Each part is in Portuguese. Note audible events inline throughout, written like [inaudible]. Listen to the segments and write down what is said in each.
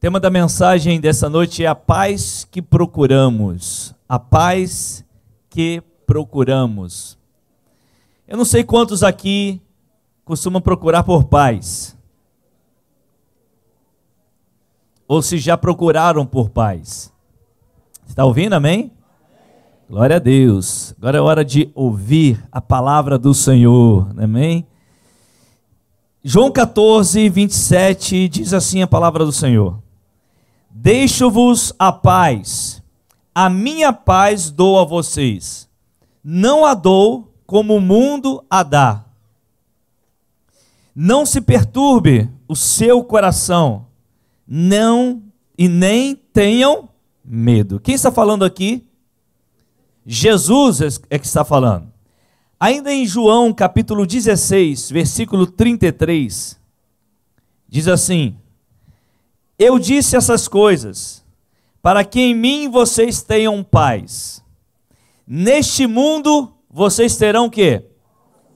tema da mensagem dessa noite é a paz que procuramos. A paz que procuramos. Eu não sei quantos aqui costumam procurar por paz. Ou se já procuraram por paz. Está ouvindo, amém? Glória a Deus. Agora é hora de ouvir a palavra do Senhor, amém? João 14, 27 diz assim a palavra do Senhor. Deixo-vos a paz, a minha paz dou a vocês. Não a dou como o mundo a dá. Não se perturbe o seu coração, não e nem tenham medo. Quem está falando aqui? Jesus é que está falando. Ainda em João capítulo 16, versículo 33, diz assim: eu disse essas coisas para que em mim vocês tenham paz. Neste mundo vocês terão o quê?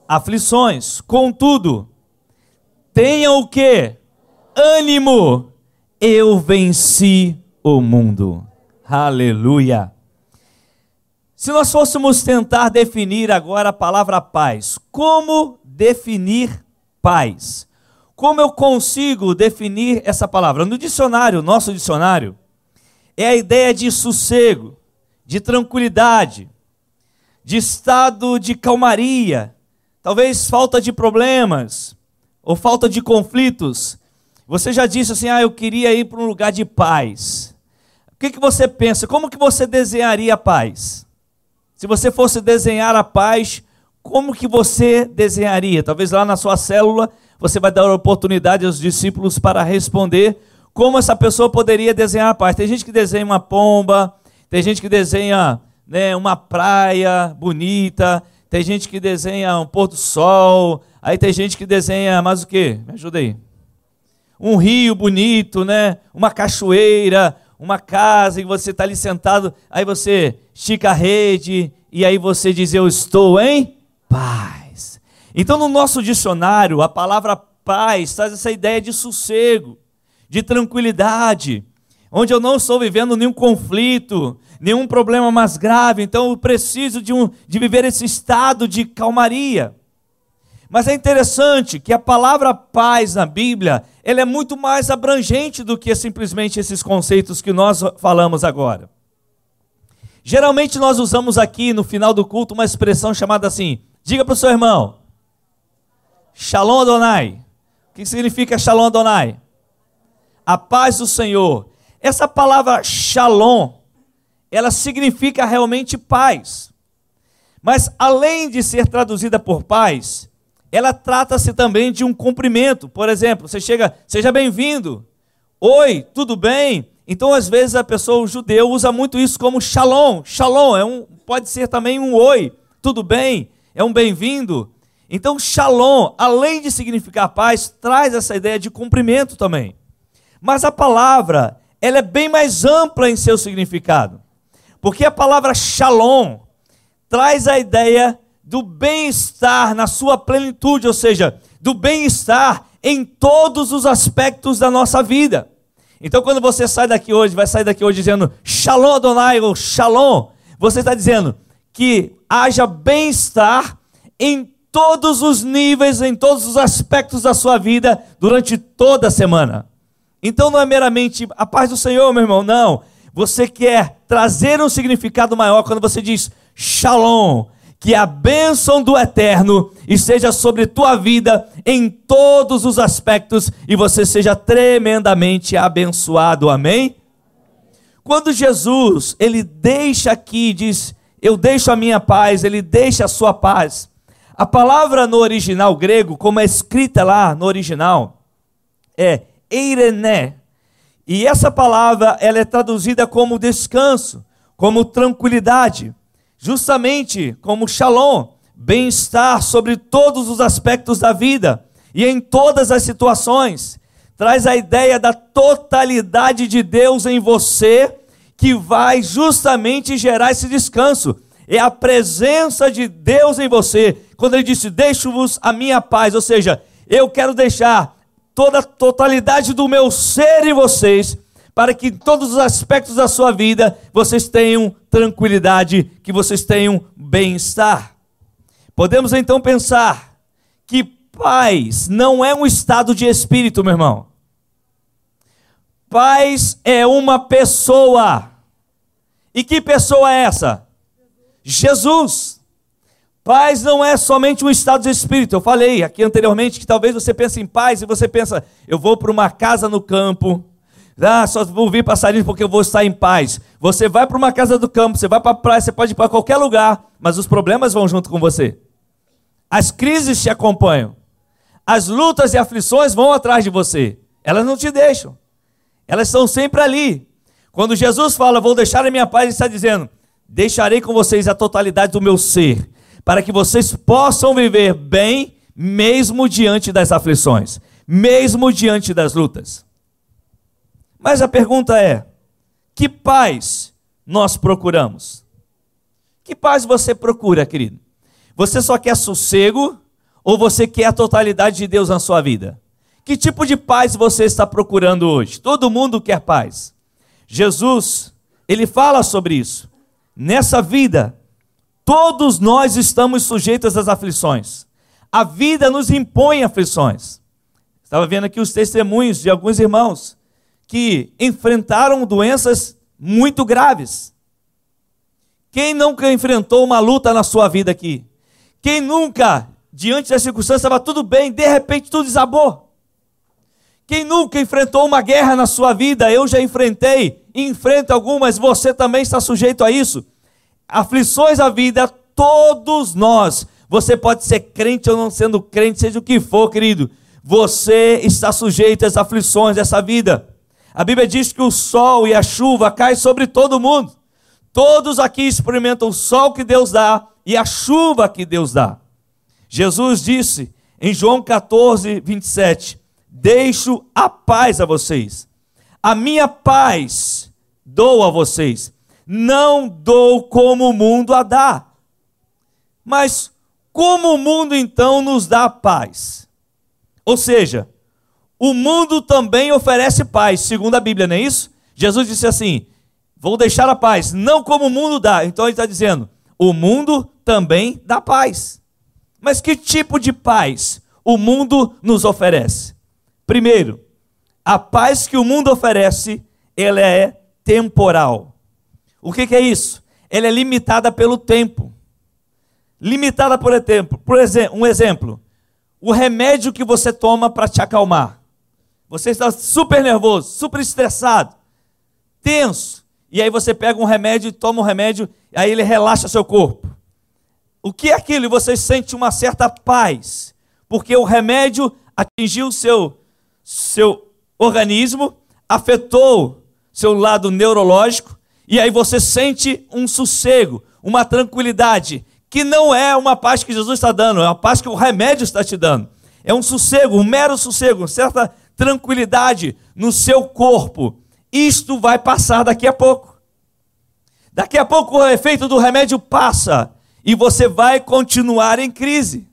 Aflições. Contudo, tenham o quê? Ânimo. Eu venci o mundo. Aleluia. Se nós fôssemos tentar definir agora a palavra paz, como definir paz? Como eu consigo definir essa palavra? No dicionário, nosso dicionário, é a ideia de sossego, de tranquilidade, de estado de calmaria, talvez falta de problemas ou falta de conflitos. Você já disse assim: "Ah, eu queria ir para um lugar de paz". O que, que você pensa? Como que você desenharia a paz? Se você fosse desenhar a paz, como que você desenharia? Talvez lá na sua célula você vai dar oportunidade aos discípulos para responder como essa pessoa poderia desenhar a paz. Tem gente que desenha uma pomba, tem gente que desenha né, uma praia bonita, tem gente que desenha um pôr do sol, aí tem gente que desenha mais o quê? Me ajuda aí. Um rio bonito, né? Uma cachoeira, uma casa, e você está ali sentado, aí você estica a rede, e aí você diz, eu estou em paz. Então, no nosso dicionário, a palavra paz traz essa ideia de sossego, de tranquilidade, onde eu não estou vivendo nenhum conflito, nenhum problema mais grave, então eu preciso de, um, de viver esse estado de calmaria. Mas é interessante que a palavra paz na Bíblia, ela é muito mais abrangente do que simplesmente esses conceitos que nós falamos agora. Geralmente nós usamos aqui no final do culto uma expressão chamada assim: diga para o seu irmão, Shalom Adonai. O que significa Shalom Adonai? A paz do Senhor. Essa palavra Shalom, ela significa realmente paz. Mas além de ser traduzida por paz, ela trata-se também de um cumprimento. Por exemplo, você chega, seja bem-vindo. Oi, tudo bem? Então, às vezes, a pessoa, o judeu, usa muito isso como shalom. Shalom é um, pode ser também um oi, tudo bem? É um bem-vindo. Então, shalom, além de significar paz, traz essa ideia de cumprimento também. Mas a palavra, ela é bem mais ampla em seu significado. Porque a palavra shalom traz a ideia do bem-estar na sua plenitude, ou seja, do bem-estar em todos os aspectos da nossa vida. Então, quando você sai daqui hoje, vai sair daqui hoje dizendo Shalom Adonai ou Shalom, você está dizendo que haja bem-estar em todos os níveis, em todos os aspectos da sua vida durante toda a semana. Então não é meramente a paz do Senhor, meu irmão, não. Você quer trazer um significado maior quando você diz Shalom, que a bênção do eterno esteja sobre tua vida em todos os aspectos e você seja tremendamente abençoado. Amém? Quando Jesus, ele deixa aqui, diz: "Eu deixo a minha paz", ele deixa a sua paz. A palavra no original grego, como é escrita lá no original, é eirené. E essa palavra ela é traduzida como descanso, como tranquilidade, justamente como shalom, bem-estar sobre todos os aspectos da vida e em todas as situações. Traz a ideia da totalidade de Deus em você, que vai justamente gerar esse descanso é a presença de Deus em você. Quando ele disse: Deixo-vos a minha paz, ou seja, eu quero deixar toda a totalidade do meu ser em vocês, para que em todos os aspectos da sua vida vocês tenham tranquilidade, que vocês tenham bem-estar. Podemos então pensar que paz não é um estado de espírito, meu irmão. Paz é uma pessoa. E que pessoa é essa? Jesus. Paz não é somente um estado de espírito. Eu falei aqui anteriormente que talvez você pense em paz e você pensa, eu vou para uma casa no campo, ah, só vou vir passarinho porque eu vou estar em paz. Você vai para uma casa do campo, você vai para a praia, você pode ir para qualquer lugar, mas os problemas vão junto com você. As crises te acompanham. As lutas e aflições vão atrás de você. Elas não te deixam. Elas estão sempre ali. Quando Jesus fala, vou deixar a minha paz, ele está dizendo, deixarei com vocês a totalidade do meu ser, para que vocês possam viver bem, mesmo diante das aflições, mesmo diante das lutas. Mas a pergunta é: que paz nós procuramos? Que paz você procura, querido? Você só quer sossego ou você quer a totalidade de Deus na sua vida? Que tipo de paz você está procurando hoje? Todo mundo quer paz. Jesus, ele fala sobre isso. Nessa vida, todos nós estamos sujeitos às aflições. A vida nos impõe aflições. Estava vendo aqui os testemunhos de alguns irmãos que enfrentaram doenças muito graves. Quem nunca enfrentou uma luta na sua vida aqui? Quem nunca, diante das circunstâncias, estava tudo bem, de repente tudo desabou? Quem nunca enfrentou uma guerra na sua vida? Eu já enfrentei, enfrento algumas, você também está sujeito a isso. Aflições da vida, todos nós. Você pode ser crente ou não sendo crente, seja o que for, querido. Você está sujeito às aflições dessa vida. A Bíblia diz que o sol e a chuva caem sobre todo mundo. Todos aqui experimentam o sol que Deus dá e a chuva que Deus dá. Jesus disse em João 14, 27: Deixo a paz a vocês, a minha paz dou a vocês, não dou como o mundo a dá. Mas como o mundo então nos dá paz? Ou seja, o mundo também oferece paz, segundo a Bíblia, não é isso? Jesus disse assim: Vou deixar a paz, não como o mundo dá. Então ele está dizendo: o mundo também dá paz. Mas que tipo de paz o mundo nos oferece? Primeiro, a paz que o mundo oferece, ela é temporal. O que, que é isso? Ela é limitada pelo tempo. Limitada por tempo. Por exemplo, um exemplo: o remédio que você toma para te acalmar. Você está super nervoso, super estressado, tenso. E aí você pega um remédio toma um remédio, e aí ele relaxa seu corpo. O que é aquilo? E você sente uma certa paz, porque o remédio atingiu o seu, seu organismo, afetou seu lado neurológico, e aí você sente um sossego, uma tranquilidade, que não é uma paz que Jesus está dando, é uma paz que o remédio está te dando. É um sossego, um mero sossego, certa tranquilidade no seu corpo. Isto vai passar daqui a pouco. Daqui a pouco o efeito do remédio passa e você vai continuar em crise.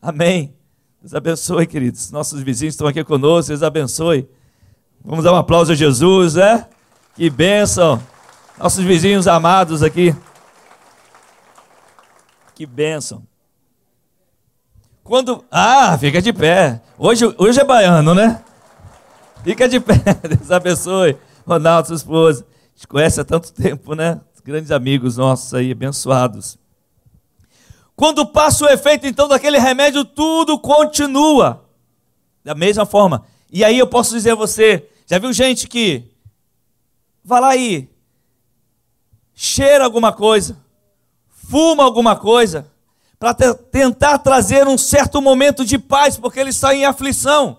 Amém. Deus abençoe, queridos. Nossos vizinhos estão aqui conosco, Deus abençoe. Vamos dar um aplauso a Jesus, né? Que bênção. Nossos vizinhos amados aqui. Que bênção. Quando. Ah, fica de pé. Hoje, hoje é baiano, né? Fica de pé, [laughs] Deus abençoe. Ronaldo, sua esposa. A gente conhece há tanto tempo, né? Grandes amigos nossos aí, abençoados. Quando passa o efeito, então, daquele remédio, tudo continua. Da mesma forma. E aí eu posso dizer a você: já viu gente que vai lá e cheira alguma coisa, fuma alguma coisa, para tentar trazer um certo momento de paz, porque ele está em aflição.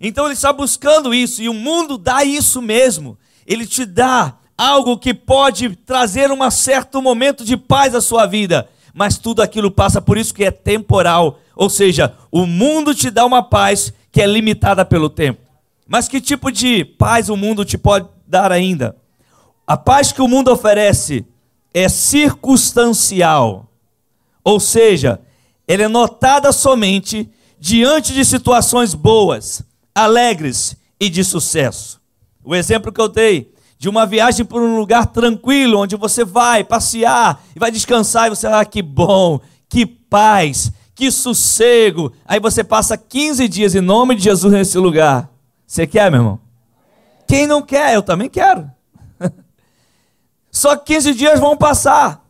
Então ele está buscando isso e o mundo dá isso mesmo. Ele te dá algo que pode trazer um certo momento de paz à sua vida, mas tudo aquilo passa por isso que é temporal. Ou seja, o mundo te dá uma paz que é limitada pelo tempo. Mas que tipo de paz o mundo te pode dar ainda? A paz que o mundo oferece é circunstancial. Ou seja, ela é notada somente diante de situações boas, alegres e de sucesso. O exemplo que eu dei de uma viagem por um lugar tranquilo, onde você vai passear e vai descansar, e você, ah, que bom, que paz, que sossego. Aí você passa 15 dias em nome de Jesus nesse lugar. Você quer, meu irmão? Quem não quer, eu também quero. [laughs] Só que 15 dias vão passar.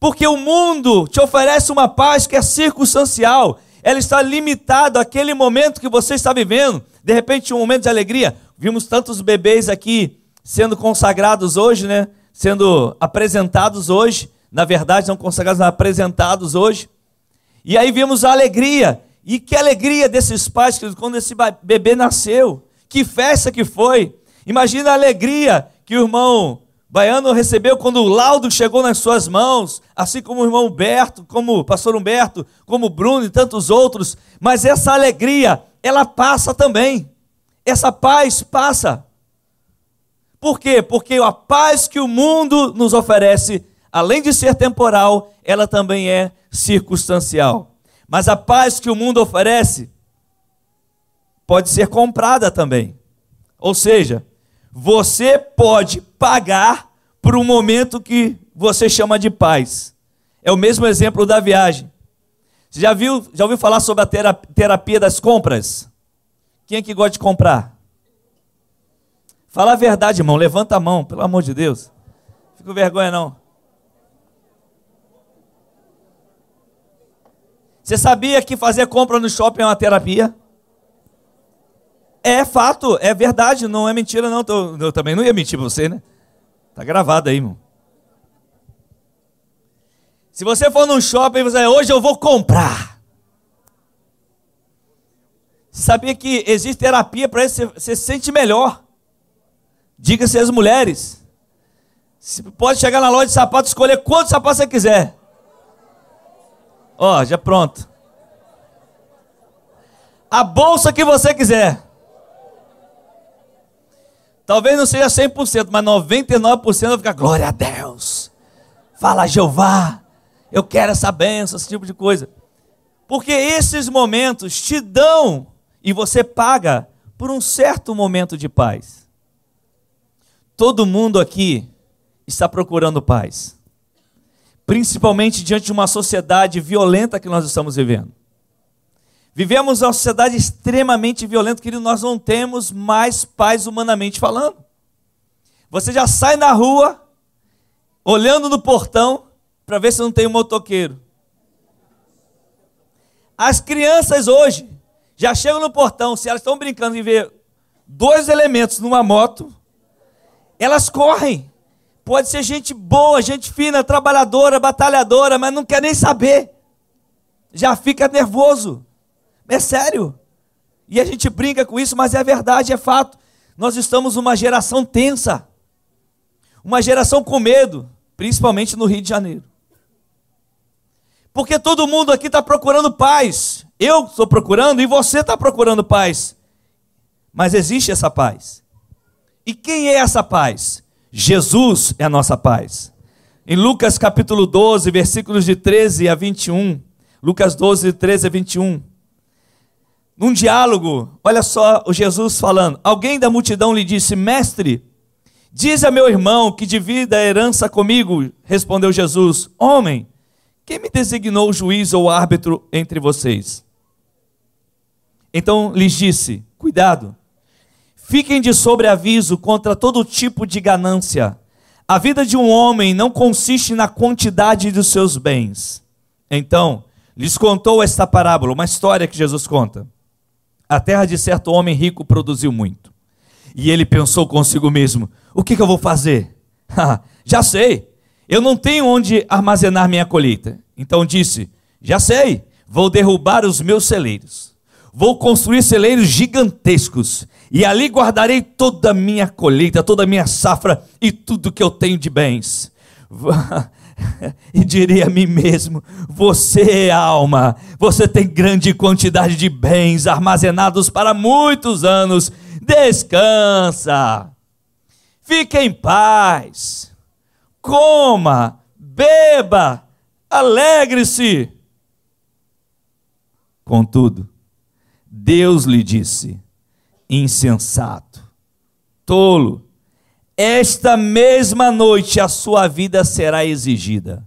Porque o mundo te oferece uma paz que é circunstancial. Ela está limitada àquele momento que você está vivendo. De repente, um momento de alegria. Vimos tantos bebês aqui sendo consagrados hoje, né? Sendo apresentados hoje. Na verdade, não consagrados, mas apresentados hoje. E aí vimos a alegria. E que alegria desses pais quando esse bebê nasceu. Que festa que foi. Imagina a alegria que o irmão Baiano recebeu quando o laudo chegou nas suas mãos, assim como o irmão Humberto, como o pastor Humberto, como o Bruno e tantos outros. Mas essa alegria, ela passa também. Essa paz passa. Por quê? Porque a paz que o mundo nos oferece, além de ser temporal, ela também é circunstancial. Mas a paz que o mundo oferece pode ser comprada também. Ou seja, você pode pagar por um momento que você chama de paz. É o mesmo exemplo da viagem. Você já viu, já ouviu falar sobre a terapia das compras? Quem é que gosta de comprar? Fala a verdade, irmão. Levanta a mão, pelo amor de Deus. Fica com vergonha, não. Você sabia que fazer compra no shopping é uma terapia? É fato, é verdade, não é mentira, não. Eu também não ia mentir pra você, né? Tá gravado aí, irmão. Se você for num shopping e você hoje eu vou comprar. Sabia que existe terapia para você se sente melhor. Diga-se as mulheres. Você pode chegar na loja de sapatos e escolher quantos sapatos você quiser. Ó, já pronto. A bolsa que você quiser. Talvez não seja 100%, mas 99% vai ficar glória a Deus. Fala Jeová. Eu quero essa benção, esse tipo de coisa. Porque esses momentos te dão e você paga por um certo momento de paz. Todo mundo aqui está procurando paz principalmente diante de uma sociedade violenta que nós estamos vivendo. Vivemos uma sociedade extremamente violenta, querido, nós não temos mais paz humanamente falando. Você já sai na rua, olhando no portão, para ver se não tem um motoqueiro. As crianças hoje já chegam no portão, se elas estão brincando e ver dois elementos numa moto, elas correm. Pode ser gente boa, gente fina, trabalhadora, batalhadora, mas não quer nem saber. Já fica nervoso. É sério. E a gente brinca com isso, mas é verdade, é fato. Nós estamos numa geração tensa. Uma geração com medo, principalmente no Rio de Janeiro. Porque todo mundo aqui está procurando paz. Eu estou procurando e você está procurando paz. Mas existe essa paz. E quem é essa paz? Jesus é a nossa paz. Em Lucas capítulo 12, versículos de 13 a 21, Lucas 12, 13 a 21, num diálogo, olha só o Jesus falando: Alguém da multidão lhe disse, Mestre, diz a meu irmão que divida a herança comigo. Respondeu Jesus: Homem, quem me designou juiz ou árbitro entre vocês? Então lhes disse: Cuidado Fiquem de sobreaviso contra todo tipo de ganância. A vida de um homem não consiste na quantidade dos seus bens. Então, lhes contou esta parábola, uma história que Jesus conta. A terra de certo homem rico produziu muito. E ele pensou consigo mesmo: o que, que eu vou fazer? [laughs] já sei, eu não tenho onde armazenar minha colheita. Então disse: já sei, vou derrubar os meus celeiros. Vou construir celeiros gigantescos e ali guardarei toda a minha colheita, toda a minha safra e tudo que eu tenho de bens. [laughs] e diria a mim mesmo: Você é alma, você tem grande quantidade de bens armazenados para muitos anos. Descansa, fique em paz, coma, beba, alegre-se. Contudo, Deus lhe disse: insensato, tolo. esta mesma noite a sua vida será exigida.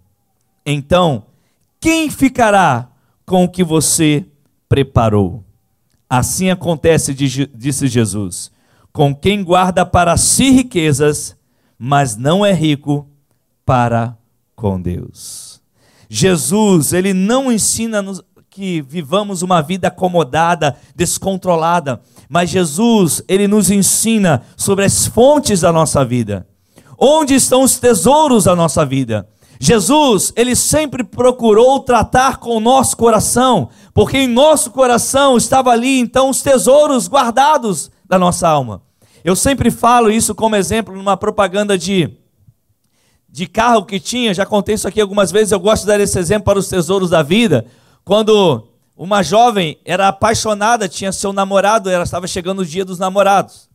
Então, quem ficará com o que você preparou? Assim acontece, disse Jesus, com quem guarda para si riquezas, mas não é rico para com Deus. Jesus, ele não ensina-nos que vivamos uma vida acomodada, descontrolada, mas Jesus, ele nos ensina sobre as fontes da nossa vida. Onde estão os tesouros da nossa vida? Jesus, ele sempre procurou tratar com o nosso coração, porque em nosso coração estava ali então os tesouros guardados da nossa alma. Eu sempre falo isso como exemplo numa propaganda de de carro que tinha, já contei isso aqui algumas vezes, eu gosto de dar esse exemplo para os tesouros da vida. Quando uma jovem era apaixonada, tinha seu namorado, ela estava chegando o dia dos namorados.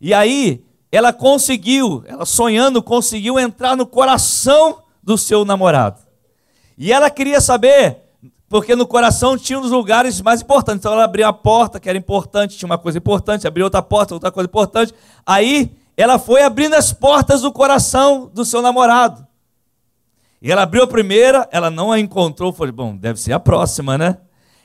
E aí, ela conseguiu, ela sonhando, conseguiu entrar no coração do seu namorado. E ela queria saber, porque no coração tinha os lugares mais importantes. Então ela abriu a porta, que era importante, tinha uma coisa importante, abriu outra porta, outra coisa importante. Aí ela foi abrindo as portas do coração do seu namorado. E ela abriu a primeira, ela não a encontrou. Falei, bom, deve ser a próxima, né?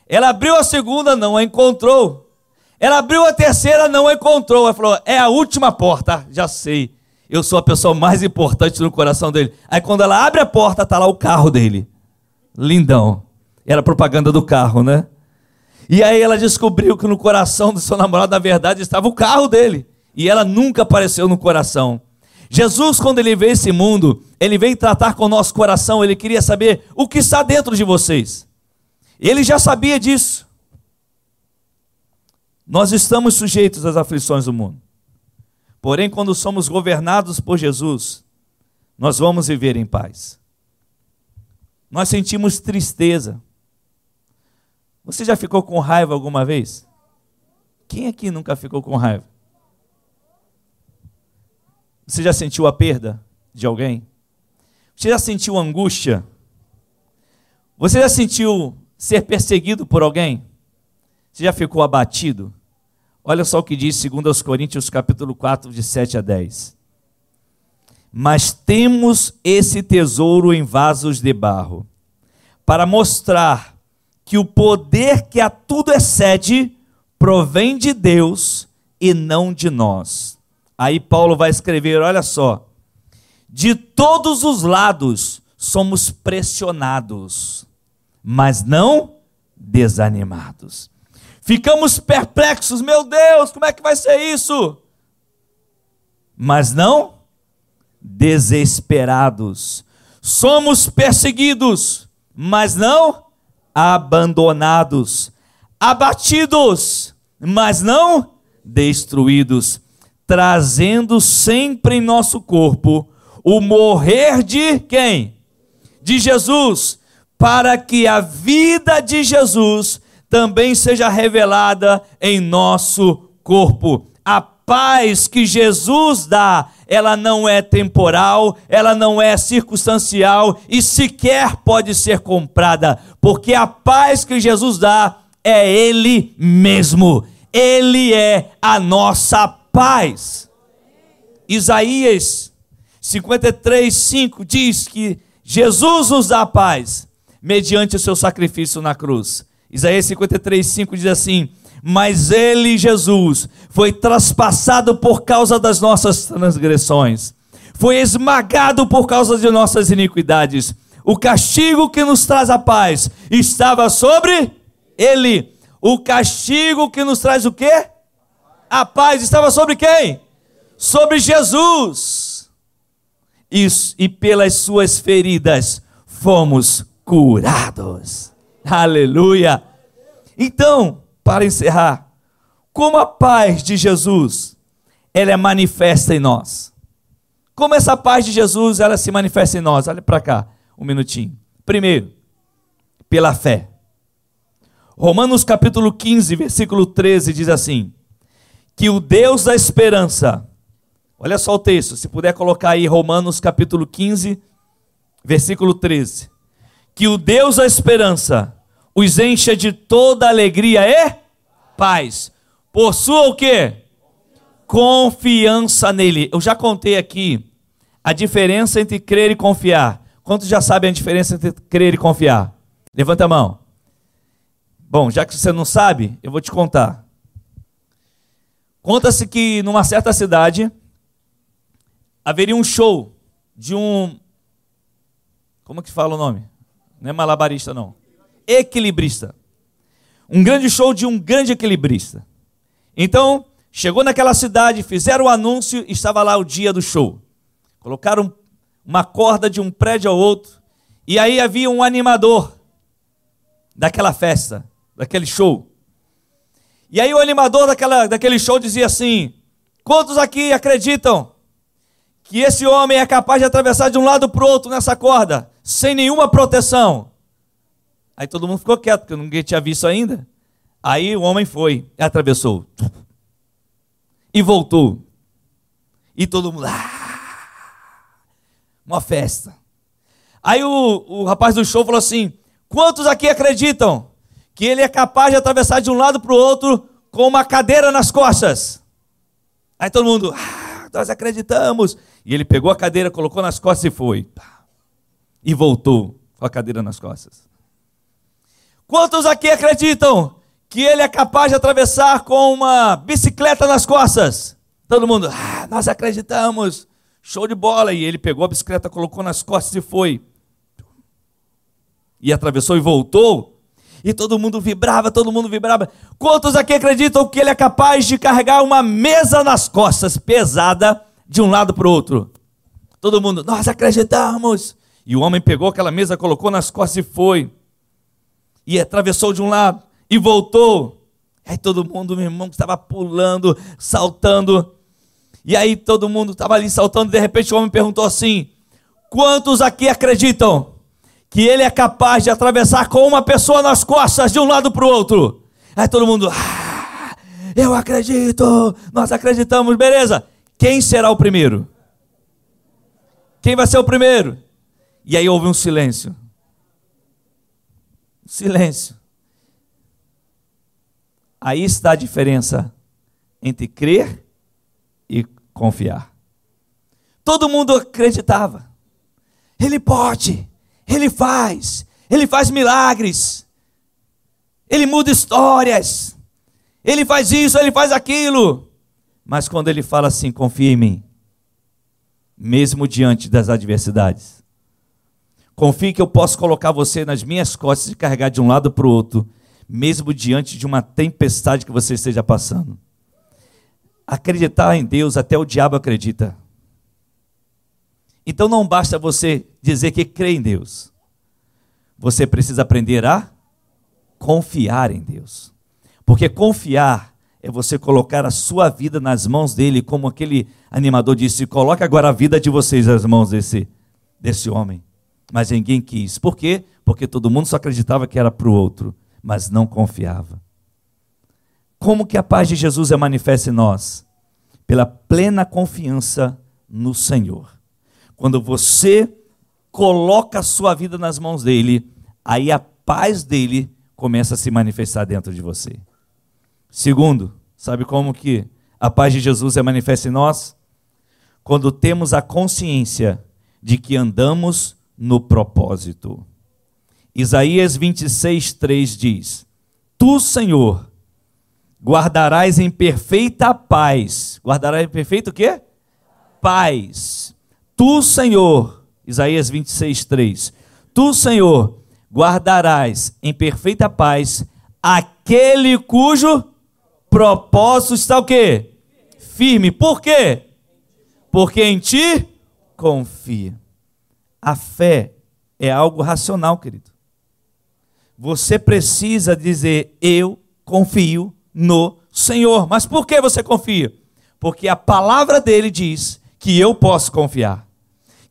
Ela abriu a segunda, não a encontrou. Ela abriu a terceira, não a encontrou. Ela falou, é a última porta, já sei. Eu sou a pessoa mais importante no coração dele. Aí quando ela abre a porta, tá lá o carro dele. Lindão. Era propaganda do carro, né? E aí ela descobriu que no coração do seu namorado, na verdade, estava o carro dele e ela nunca apareceu no coração. Jesus, quando ele veio esse mundo, ele veio tratar com o nosso coração, ele queria saber o que está dentro de vocês. Ele já sabia disso. Nós estamos sujeitos às aflições do mundo. Porém, quando somos governados por Jesus, nós vamos viver em paz. Nós sentimos tristeza. Você já ficou com raiva alguma vez? Quem aqui nunca ficou com raiva? Você já sentiu a perda de alguém? Você já sentiu angústia? Você já sentiu ser perseguido por alguém? Você já ficou abatido? Olha só o que diz 2 Coríntios capítulo 4, de 7 a 10. Mas temos esse tesouro em vasos de barro, para mostrar que o poder que a tudo excede provém de Deus e não de nós. Aí Paulo vai escrever: olha só, de todos os lados somos pressionados, mas não desanimados. Ficamos perplexos, meu Deus, como é que vai ser isso? Mas não desesperados. Somos perseguidos, mas não abandonados. Abatidos, mas não destruídos trazendo sempre em nosso corpo o morrer de quem? De Jesus, para que a vida de Jesus também seja revelada em nosso corpo. A paz que Jesus dá, ela não é temporal, ela não é circunstancial e sequer pode ser comprada, porque a paz que Jesus dá é Ele mesmo. Ele é a nossa paz paz. Isaías 53, 5 diz que Jesus nos dá paz mediante o seu sacrifício na cruz. Isaías 53, 5 diz assim: Mas ele, Jesus, foi traspassado por causa das nossas transgressões, foi esmagado por causa de nossas iniquidades. O castigo que nos traz a paz estava sobre ele. O castigo que nos traz o quê? A paz estava sobre quem? Sobre Jesus. Isso, e pelas suas feridas fomos curados. Aleluia. Então, para encerrar, como a paz de Jesus, ela é manifesta em nós. Como essa paz de Jesus, ela se manifesta em nós. Olha para cá, um minutinho. Primeiro, pela fé. Romanos capítulo 15, versículo 13 diz assim: que o Deus da esperança, olha só o texto, se puder colocar aí Romanos capítulo 15, versículo 13. Que o Deus da esperança os encha de toda alegria e paz. Por sua o quê? Confiança nele. Eu já contei aqui a diferença entre crer e confiar. Quantos já sabem a diferença entre crer e confiar? Levanta a mão. Bom, já que você não sabe, eu vou te contar. Conta-se que numa certa cidade haveria um show de um. Como que fala o nome? Não é malabarista, não. Equilibrista. Um grande show de um grande equilibrista. Então, chegou naquela cidade, fizeram o anúncio estava lá o dia do show. Colocaram uma corda de um prédio ao outro. E aí havia um animador daquela festa, daquele show. E aí o animador daquela, daquele show dizia assim: Quantos aqui acreditam que esse homem é capaz de atravessar de um lado para o outro nessa corda, sem nenhuma proteção? Aí todo mundo ficou quieto, porque ninguém tinha visto ainda. Aí o homem foi, atravessou. E voltou. E todo mundo. Ah, uma festa. Aí o, o rapaz do show falou assim: Quantos aqui acreditam que ele é capaz de atravessar de um lado para o outro com uma cadeira nas costas? Aí todo mundo, ah, nós acreditamos. E ele pegou a cadeira, colocou nas costas e foi. E voltou com a cadeira nas costas. Quantos aqui acreditam que ele é capaz de atravessar com uma bicicleta nas costas? Todo mundo, ah, nós acreditamos. Show de bola. E ele pegou a bicicleta, colocou nas costas e foi. E atravessou e voltou. E todo mundo vibrava, todo mundo vibrava. Quantos aqui acreditam que ele é capaz de carregar uma mesa nas costas, pesada, de um lado para o outro? Todo mundo, nós acreditamos. E o homem pegou aquela mesa, colocou nas costas e foi e atravessou de um lado e voltou. Aí todo mundo, meu irmão, estava pulando, saltando. E aí todo mundo estava ali saltando. De repente o homem perguntou assim: Quantos aqui acreditam que ele é capaz de atravessar com uma pessoa nas costas de um lado para o outro? Aí todo mundo, ah, eu acredito, nós acreditamos, beleza. Quem será o primeiro? Quem vai ser o primeiro? E aí houve um silêncio. Silêncio. Aí está a diferença entre crer e confiar. Todo mundo acreditava. Ele pode, ele faz, ele faz milagres, ele muda histórias, ele faz isso, ele faz aquilo. Mas quando ele fala assim, confia em mim, mesmo diante das adversidades, Confie que eu posso colocar você nas minhas costas e carregar de um lado para o outro, mesmo diante de uma tempestade que você esteja passando. Acreditar em Deus, até o diabo acredita. Então não basta você dizer que crê em Deus. Você precisa aprender a confiar em Deus. Porque confiar é você colocar a sua vida nas mãos dele, como aquele animador disse: coloque agora a vida de vocês nas mãos desse, desse homem mas ninguém quis. Por quê? Porque todo mundo só acreditava que era para o outro, mas não confiava. Como que a paz de Jesus é manifesta em nós? Pela plena confiança no Senhor. Quando você coloca a sua vida nas mãos dele, aí a paz dele começa a se manifestar dentro de você. Segundo, sabe como que a paz de Jesus é manifesta em nós? Quando temos a consciência de que andamos no propósito. Isaías 26, 3 diz: Tu, Senhor, guardarás em perfeita paz. Guardarás em perfeito o quê? Paz. Tu, Senhor, Isaías 26, 3. Tu, Senhor, guardarás em perfeita paz aquele cujo propósito está o quê? Firme. Por quê? Porque em ti confia. A fé é algo racional, querido. Você precisa dizer: Eu confio no Senhor. Mas por que você confia? Porque a palavra dele diz que eu posso confiar,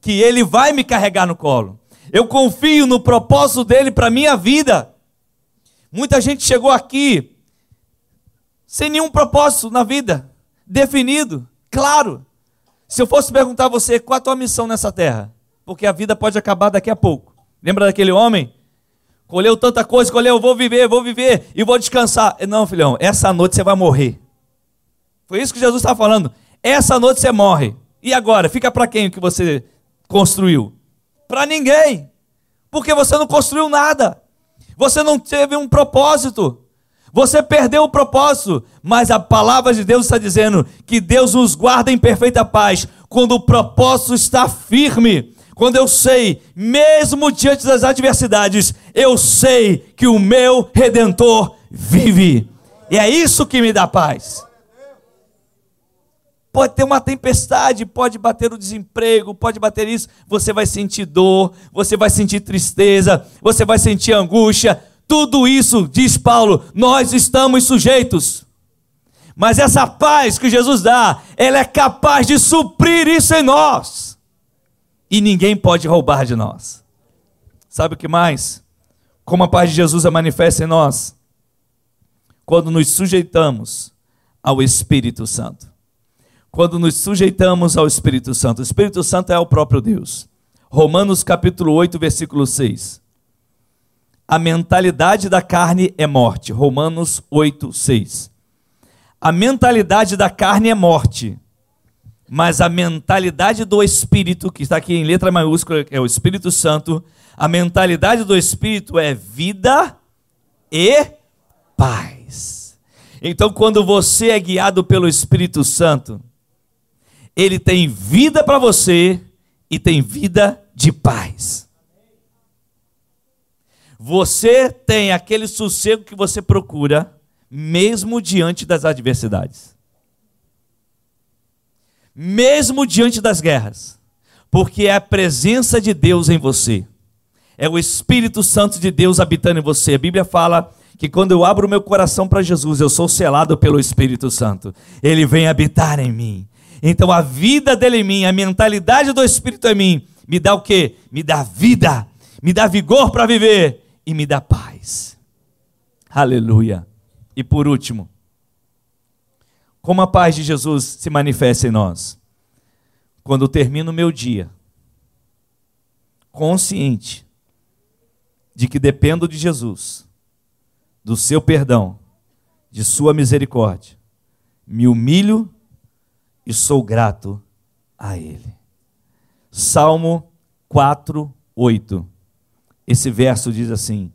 que ele vai me carregar no colo. Eu confio no propósito dele para minha vida. Muita gente chegou aqui sem nenhum propósito na vida definido, claro. Se eu fosse perguntar a você qual a tua missão nessa terra, porque a vida pode acabar daqui a pouco. Lembra daquele homem? Colheu tanta coisa, colheu, vou viver, vou viver e vou descansar. Não, filhão, essa noite você vai morrer. Foi isso que Jesus estava falando. Essa noite você morre. E agora? Fica para quem o que você construiu? Para ninguém. Porque você não construiu nada. Você não teve um propósito. Você perdeu o propósito, mas a palavra de Deus está dizendo que Deus nos guarda em perfeita paz quando o propósito está firme. Quando eu sei, mesmo diante das adversidades, eu sei que o meu redentor vive. E é isso que me dá paz. Pode ter uma tempestade, pode bater o desemprego, pode bater isso. Você vai sentir dor, você vai sentir tristeza, você vai sentir angústia. Tudo isso, diz Paulo, nós estamos sujeitos. Mas essa paz que Jesus dá, ela é capaz de suprir isso em nós. E ninguém pode roubar de nós. Sabe o que mais? Como a paz de Jesus é manifesta em nós? Quando nos sujeitamos ao Espírito Santo quando nos sujeitamos ao Espírito Santo. O Espírito Santo é o próprio Deus. Romanos capítulo 8, versículo 6. A mentalidade da carne é morte. Romanos 8, 6. A mentalidade da carne é morte, mas a mentalidade do Espírito, que está aqui em letra maiúscula, é o Espírito Santo, a mentalidade do Espírito é vida e paz. Então, quando você é guiado pelo Espírito Santo, ele tem vida para você e tem vida de paz. Você tem aquele sossego que você procura, mesmo diante das adversidades, mesmo diante das guerras, porque é a presença de Deus em você, é o Espírito Santo de Deus habitando em você. A Bíblia fala que quando eu abro meu coração para Jesus, eu sou selado pelo Espírito Santo, ele vem habitar em mim. Então a vida dele em mim, a mentalidade do Espírito em mim, me dá o quê? Me dá vida, me dá vigor para viver e me dá paz. Aleluia. E por último, como a paz de Jesus se manifesta em nós? Quando termino o meu dia, consciente de que dependo de Jesus, do seu perdão, de sua misericórdia, me humilho e sou grato a Ele. Salmo 4, 8. Esse verso diz assim: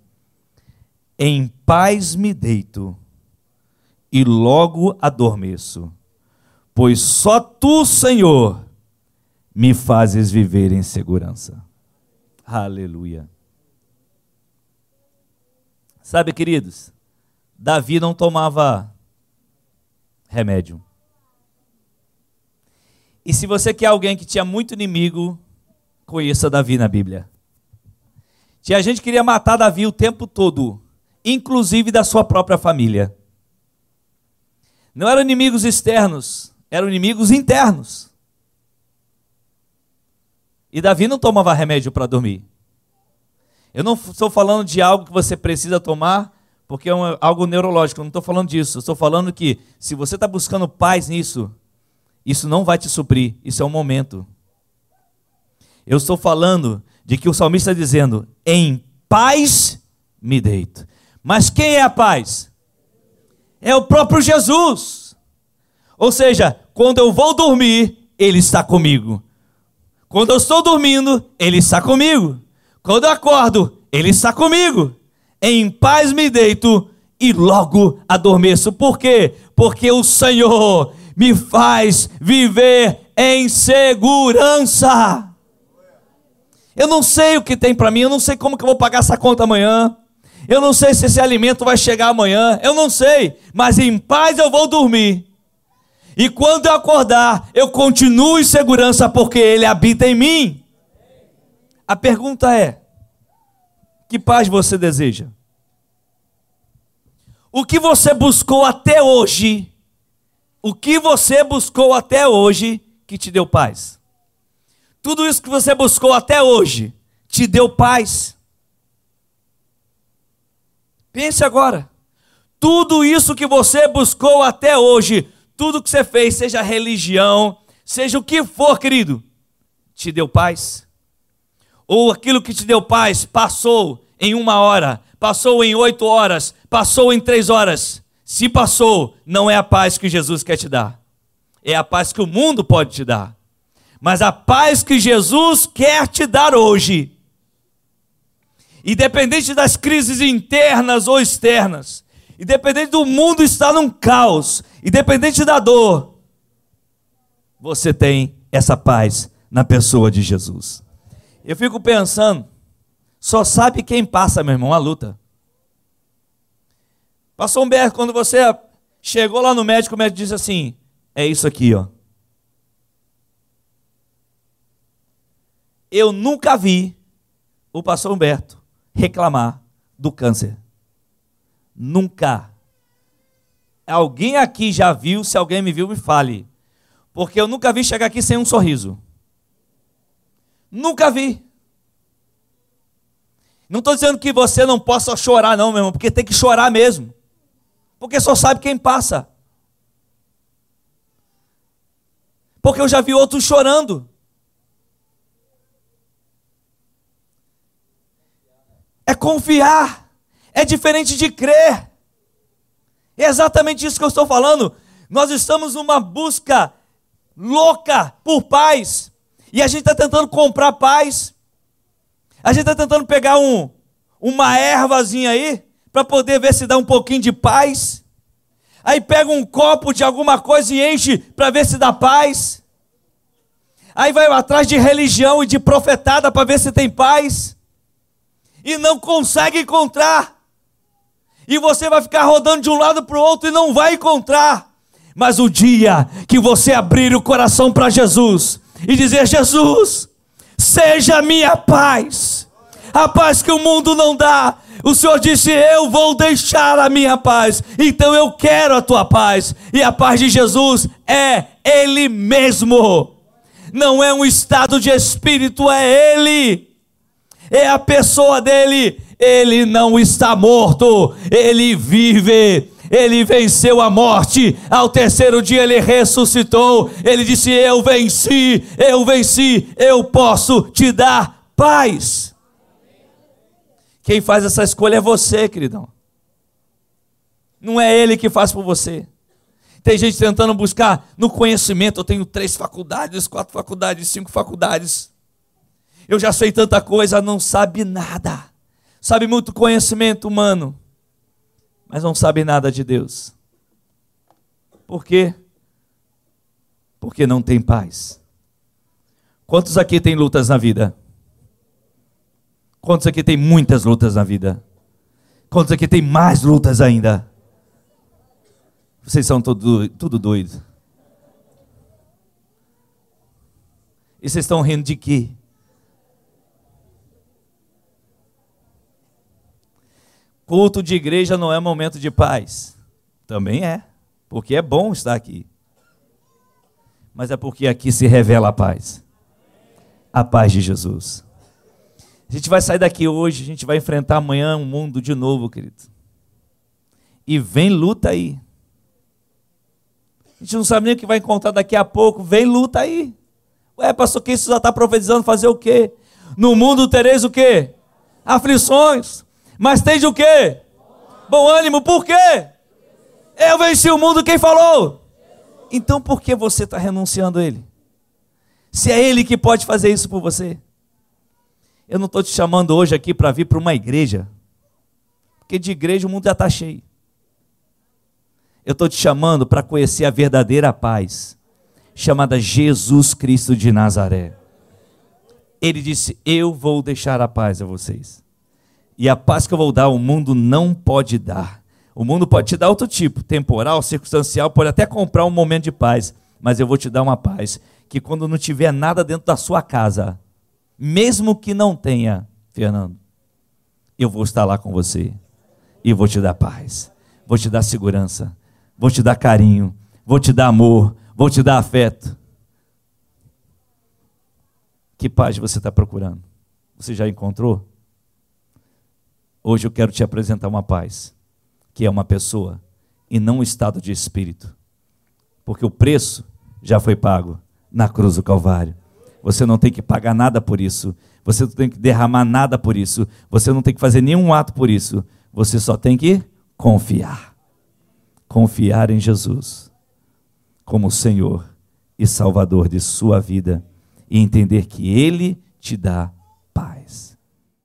Em paz me deito e logo adormeço, pois só tu, Senhor, me fazes viver em segurança. Aleluia. Sabe, queridos, Davi não tomava remédio. E se você quer alguém que tinha muito inimigo, conheça Davi na Bíblia. Tinha gente que queria matar Davi o tempo todo, inclusive da sua própria família. Não eram inimigos externos, eram inimigos internos. E Davi não tomava remédio para dormir. Eu não estou falando de algo que você precisa tomar porque é um, algo neurológico, eu não estou falando disso. Eu estou falando que se você está buscando paz nisso, isso não vai te suprir, isso é um momento. Eu estou falando de que o salmista está dizendo: em paz me deito. Mas quem é a paz? É o próprio Jesus. Ou seja, quando eu vou dormir, Ele está comigo. Quando eu estou dormindo, Ele está comigo. Quando eu acordo, Ele está comigo. Em paz me deito e logo adormeço. Por quê? Porque o Senhor me faz viver em segurança. Eu não sei o que tem para mim, eu não sei como que eu vou pagar essa conta amanhã. Eu não sei se esse alimento vai chegar amanhã, eu não sei, mas em paz eu vou dormir. E quando eu acordar, eu continuo em segurança porque ele habita em mim. A pergunta é: que paz você deseja? O que você buscou até hoje o que você buscou até hoje que te deu paz? Tudo isso que você buscou até hoje te deu paz? Pense agora. Tudo isso que você buscou até hoje, tudo que você fez, seja religião, seja o que for, querido, te deu paz? Ou aquilo que te deu paz passou em uma hora, passou em oito horas, passou em três horas, se passou, não é a paz que Jesus quer te dar. é a paz que o mundo pode te dar. Mas a paz que Jesus quer te dar hoje, independente das crises internas ou externas, independente do mundo estar num caos, independente da dor, você tem essa paz na pessoa de Jesus. Eu fico pensando, só sabe quem passa, meu irmão, a luta. Passou um berro, quando você chegou lá no médico, o médico disse assim: é isso aqui, ó. Eu nunca vi o pastor Humberto reclamar do câncer. Nunca. Alguém aqui já viu? Se alguém me viu, me fale. Porque eu nunca vi chegar aqui sem um sorriso. Nunca vi. Não estou dizendo que você não possa chorar, não, meu irmão, porque tem que chorar mesmo. Porque só sabe quem passa. Porque eu já vi outros chorando. É confiar. É diferente de crer. É exatamente isso que eu estou falando. Nós estamos numa busca louca por paz. E a gente está tentando comprar paz. A gente está tentando pegar um, uma ervazinha aí para poder ver se dá um pouquinho de paz. Aí pega um copo de alguma coisa e enche para ver se dá paz. Aí vai atrás de religião e de profetada para ver se tem paz. E não consegue encontrar. E você vai ficar rodando de um lado para o outro e não vai encontrar. Mas o dia que você abrir o coração para Jesus e dizer: Jesus, seja minha paz, a paz que o mundo não dá. O Senhor disse: Eu vou deixar a minha paz, então eu quero a tua paz. E a paz de Jesus é Ele mesmo, não é um estado de espírito, é Ele, é a pessoa dele. Ele não está morto, ele vive ele venceu a morte, ao terceiro dia ele ressuscitou, ele disse: Eu venci, eu venci, eu posso te dar paz. Quem faz essa escolha é você, queridão. Não é ele que faz por você. Tem gente tentando buscar no conhecimento. Eu tenho três faculdades, quatro faculdades, cinco faculdades. Eu já sei tanta coisa, não sabe nada. Sabe muito conhecimento humano mas não sabem nada de Deus. Por quê? Porque não tem paz. Quantos aqui têm lutas na vida? Quantos aqui têm muitas lutas na vida? Quantos aqui têm mais lutas ainda? Vocês são tudo, tudo doidos. E vocês estão rindo de quê? Culto de igreja não é momento de paz. Também é, porque é bom estar aqui. Mas é porque aqui se revela a paz. A paz de Jesus. A gente vai sair daqui hoje, a gente vai enfrentar amanhã um mundo de novo, querido. E vem luta aí. A gente não sabe nem o que vai encontrar daqui a pouco. Vem luta aí. Ué, pastor, que isso já está profetizando fazer o quê? No mundo tereis o quê? Aflições. Mas de o quê? Bom ânimo, por quê? Eu venci o mundo, quem falou? Então por que você está renunciando a Ele? Se é Ele que pode fazer isso por você. Eu não estou te chamando hoje aqui para vir para uma igreja, porque de igreja o mundo já está cheio. Eu estou te chamando para conhecer a verdadeira paz, chamada Jesus Cristo de Nazaré. Ele disse: Eu vou deixar a paz a vocês. E a paz que eu vou dar, o mundo não pode dar. O mundo pode te dar outro tipo, temporal, circunstancial, pode até comprar um momento de paz, mas eu vou te dar uma paz que quando não tiver nada dentro da sua casa, mesmo que não tenha, Fernando, eu vou estar lá com você e vou te dar paz, vou te dar segurança, vou te dar carinho, vou te dar amor, vou te dar afeto. Que paz você está procurando? Você já encontrou? Hoje eu quero te apresentar uma paz, que é uma pessoa e não um estado de espírito. Porque o preço já foi pago na cruz do Calvário. Você não tem que pagar nada por isso. Você não tem que derramar nada por isso. Você não tem que fazer nenhum ato por isso. Você só tem que confiar. Confiar em Jesus como Senhor e Salvador de sua vida e entender que Ele te dá